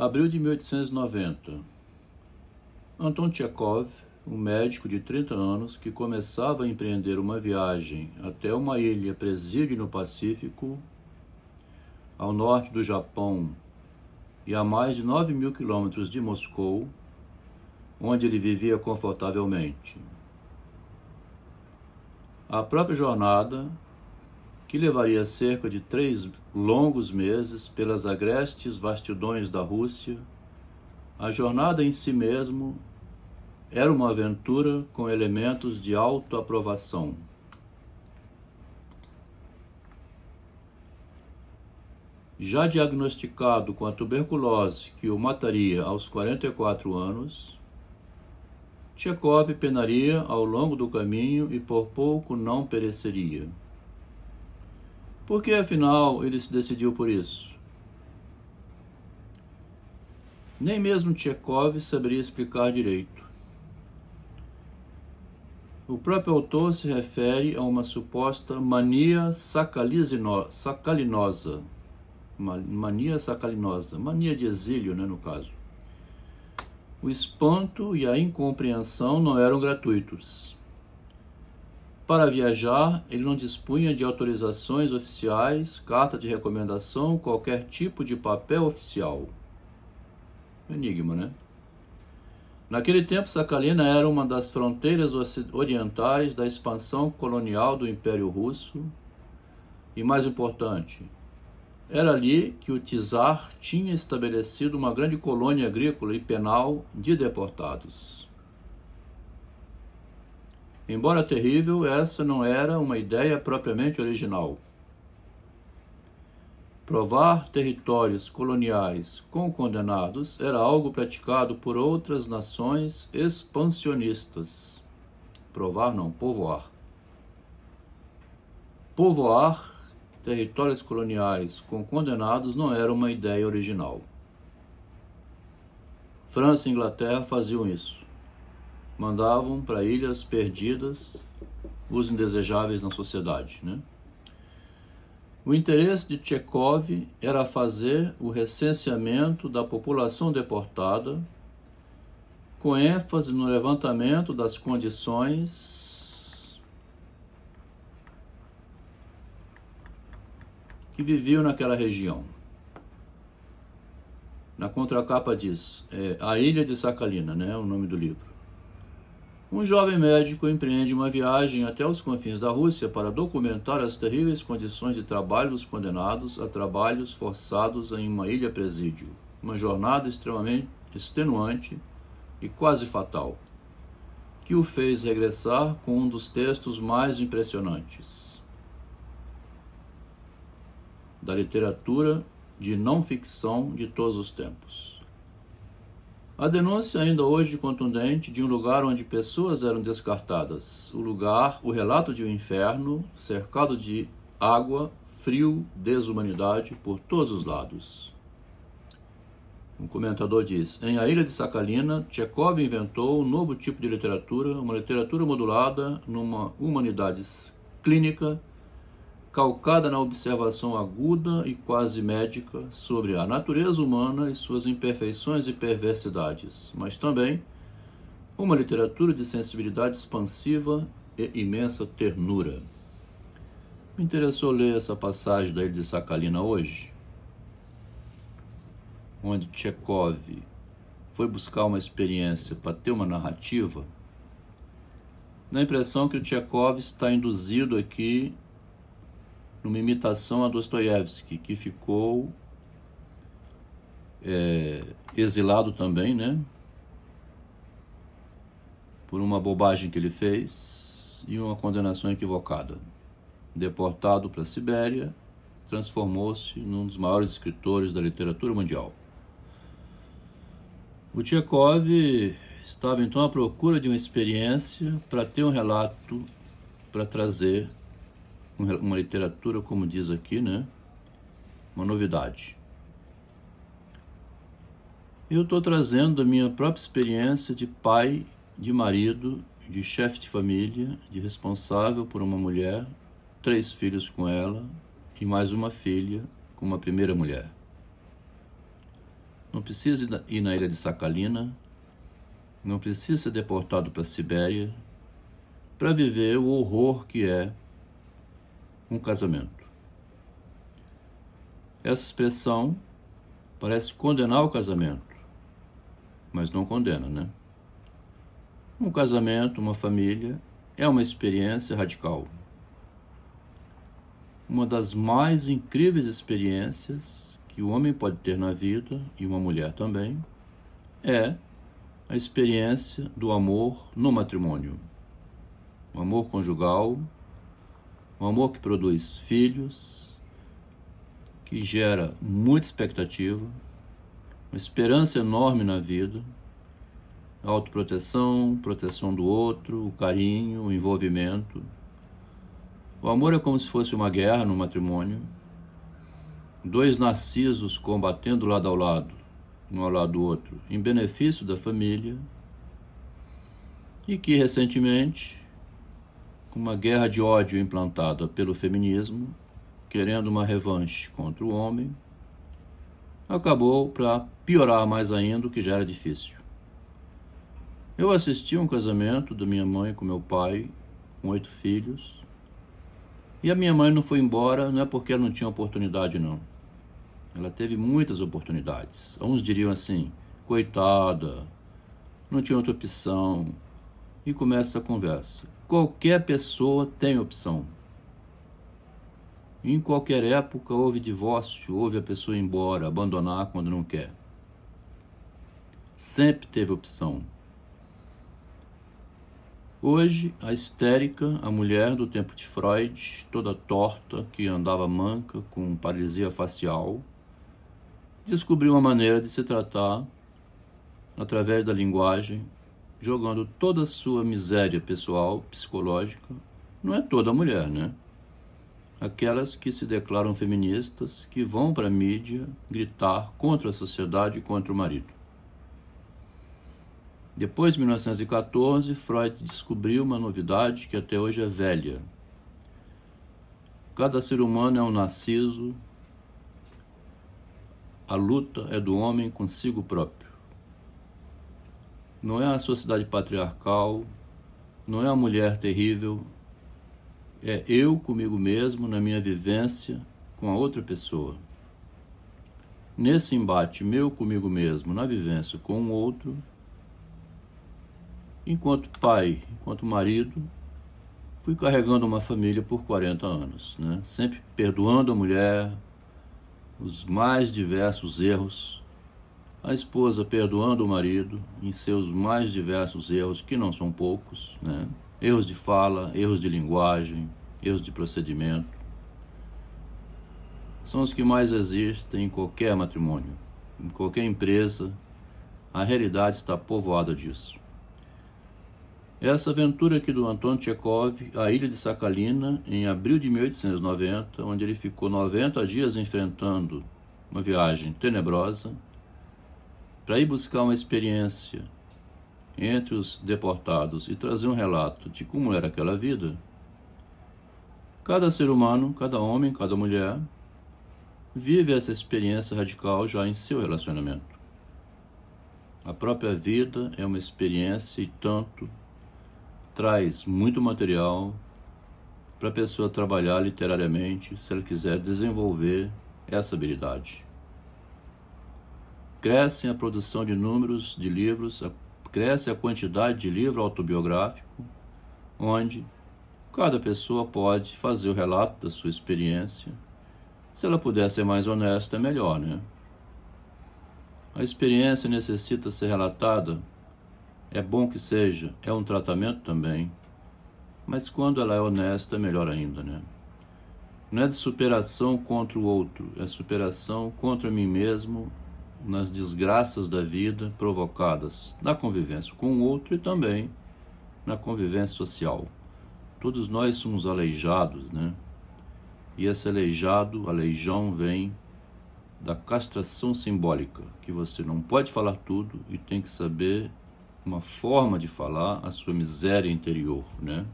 Abril de 1890. Anton Chekhov, um médico de 30 anos que começava a empreender uma viagem até uma ilha presídio no Pacífico, ao norte do Japão e a mais de 9 mil quilômetros de Moscou, onde ele vivia confortavelmente. A própria jornada que levaria cerca de três longos meses pelas agrestes vastidões da Rússia, a jornada em si mesmo era uma aventura com elementos de autoaprovação. Já diagnosticado com a tuberculose que o mataria aos 44 anos, Tchekov penaria ao longo do caminho e por pouco não pereceria. Por que afinal ele se decidiu por isso? Nem mesmo Tchekov saberia explicar direito. O próprio autor se refere a uma suposta mania sacalinosa, mania sacalinosa, mania de exílio, né, no caso. O espanto e a incompreensão não eram gratuitos. Para viajar, ele não dispunha de autorizações oficiais, carta de recomendação, qualquer tipo de papel oficial. Enigma, né? Naquele tempo, Sakhalina era uma das fronteiras orientais da expansão colonial do Império Russo e, mais importante, era ali que o czar tinha estabelecido uma grande colônia agrícola e penal de deportados. Embora terrível, essa não era uma ideia propriamente original. Provar territórios coloniais com condenados era algo praticado por outras nações expansionistas. Provar não, povoar. Povoar territórios coloniais com condenados não era uma ideia original. França e Inglaterra faziam isso mandavam para ilhas perdidas os indesejáveis na sociedade. Né? O interesse de Chekhov era fazer o recenseamento da população deportada, com ênfase no levantamento das condições que viviam naquela região. Na contracapa diz é, A Ilha de Sakhalina, né, é o nome do livro. Um jovem médico empreende uma viagem até os confins da Rússia para documentar as terríveis condições de trabalho dos condenados a trabalhos forçados em uma ilha presídio. Uma jornada extremamente extenuante e quase fatal, que o fez regressar com um dos textos mais impressionantes da literatura de não ficção de todos os tempos. A denúncia ainda hoje contundente de um lugar onde pessoas eram descartadas. O lugar, o relato de um inferno cercado de água, frio, desumanidade por todos os lados. Um comentador diz: Em A Ilha de Sakhalina, Chekhov inventou um novo tipo de literatura, uma literatura modulada numa humanidade clínica calcada na observação aguda e quase médica sobre a natureza humana e suas imperfeições e perversidades, mas também uma literatura de sensibilidade expansiva e imensa ternura. Me interessou ler essa passagem da Ilha de Sakhalina hoje, onde Chekhov foi buscar uma experiência para ter uma narrativa, na impressão que o Chekhov está induzido aqui numa imitação a Dostoiévski, que ficou é, exilado também, né? Por uma bobagem que ele fez e uma condenação equivocada. Deportado para a Sibéria, transformou-se num dos maiores escritores da literatura mundial. O Tchekov estava então à procura de uma experiência para ter um relato para trazer uma literatura, como diz aqui, né? Uma novidade. Eu estou trazendo a minha própria experiência de pai, de marido, de chefe de família, de responsável por uma mulher, três filhos com ela e mais uma filha com uma primeira mulher. não precisa ir na ilha de Sakhalina, não precisa ser deportado para a Sibéria para viver o horror que é um casamento. Essa expressão parece condenar o casamento, mas não condena, né? Um casamento, uma família, é uma experiência radical. Uma das mais incríveis experiências que o homem pode ter na vida, e uma mulher também, é a experiência do amor no matrimônio. O amor conjugal, o amor que produz filhos, que gera muita expectativa, uma esperança enorme na vida, autoproteção, proteção do outro, o carinho, o envolvimento. O amor é como se fosse uma guerra no matrimônio. Dois narcisos combatendo lado ao lado, um ao lado do outro, em benefício da família. E que recentemente, uma guerra de ódio implantada pelo feminismo, querendo uma revanche contra o homem, acabou para piorar mais ainda o que já era difícil. Eu assisti um casamento da minha mãe com meu pai, com oito filhos, e a minha mãe não foi embora, não é porque ela não tinha oportunidade, não. Ela teve muitas oportunidades. Uns diriam assim, coitada, não tinha outra opção. E começa a conversa. Qualquer pessoa tem opção. Em qualquer época houve divórcio, houve a pessoa ir embora, abandonar quando não quer. Sempre teve opção. Hoje, a histérica, a mulher do tempo de Freud, toda torta, que andava manca, com paralisia facial, descobriu uma maneira de se tratar através da linguagem, jogando toda a sua miséria pessoal, psicológica. Não é toda mulher, né? aquelas que se declaram feministas, que vão para a mídia gritar contra a sociedade e contra o marido. Depois de 1914, Freud descobriu uma novidade que até hoje é velha. Cada ser humano é um narciso, a luta é do homem consigo próprio. Não é a sociedade patriarcal, não é a mulher terrível, é eu comigo mesmo na minha vivência com a outra pessoa. Nesse embate meu comigo mesmo, na vivência com o outro, enquanto pai, enquanto marido, fui carregando uma família por 40 anos, né? sempre perdoando a mulher, os mais diversos erros, a esposa perdoando o marido em seus mais diversos erros, que não são poucos, né? erros de fala, erros de linguagem, erros de procedimento. São os que mais existem em qualquer matrimônio, em qualquer empresa. A realidade está povoada disso. Essa aventura aqui do Anton Chekhov, a ilha de Sakhalina, em abril de 1890, onde ele ficou 90 dias enfrentando uma viagem tenebrosa, para ir buscar uma experiência entre os deportados e trazer um relato de como era aquela vida, cada ser humano, cada homem, cada mulher, vive essa experiência radical já em seu relacionamento. A própria vida é uma experiência e tanto traz muito material para a pessoa trabalhar literariamente se ela quiser desenvolver essa habilidade. Cresce a produção de números de livros cresce a quantidade de livro autobiográfico, onde cada pessoa pode fazer o relato da sua experiência. Se ela puder ser mais honesta, é melhor, né? A experiência necessita ser relatada. É bom que seja, é um tratamento também. Mas quando ela é honesta, é melhor ainda, né? Não é de superação contra o outro, é superação contra mim mesmo nas desgraças da vida provocadas na convivência com o outro e também na convivência social. Todos nós somos aleijados, né? E esse aleijado, aleijão, vem da castração simbólica, que você não pode falar tudo e tem que saber uma forma de falar a sua miséria interior, né?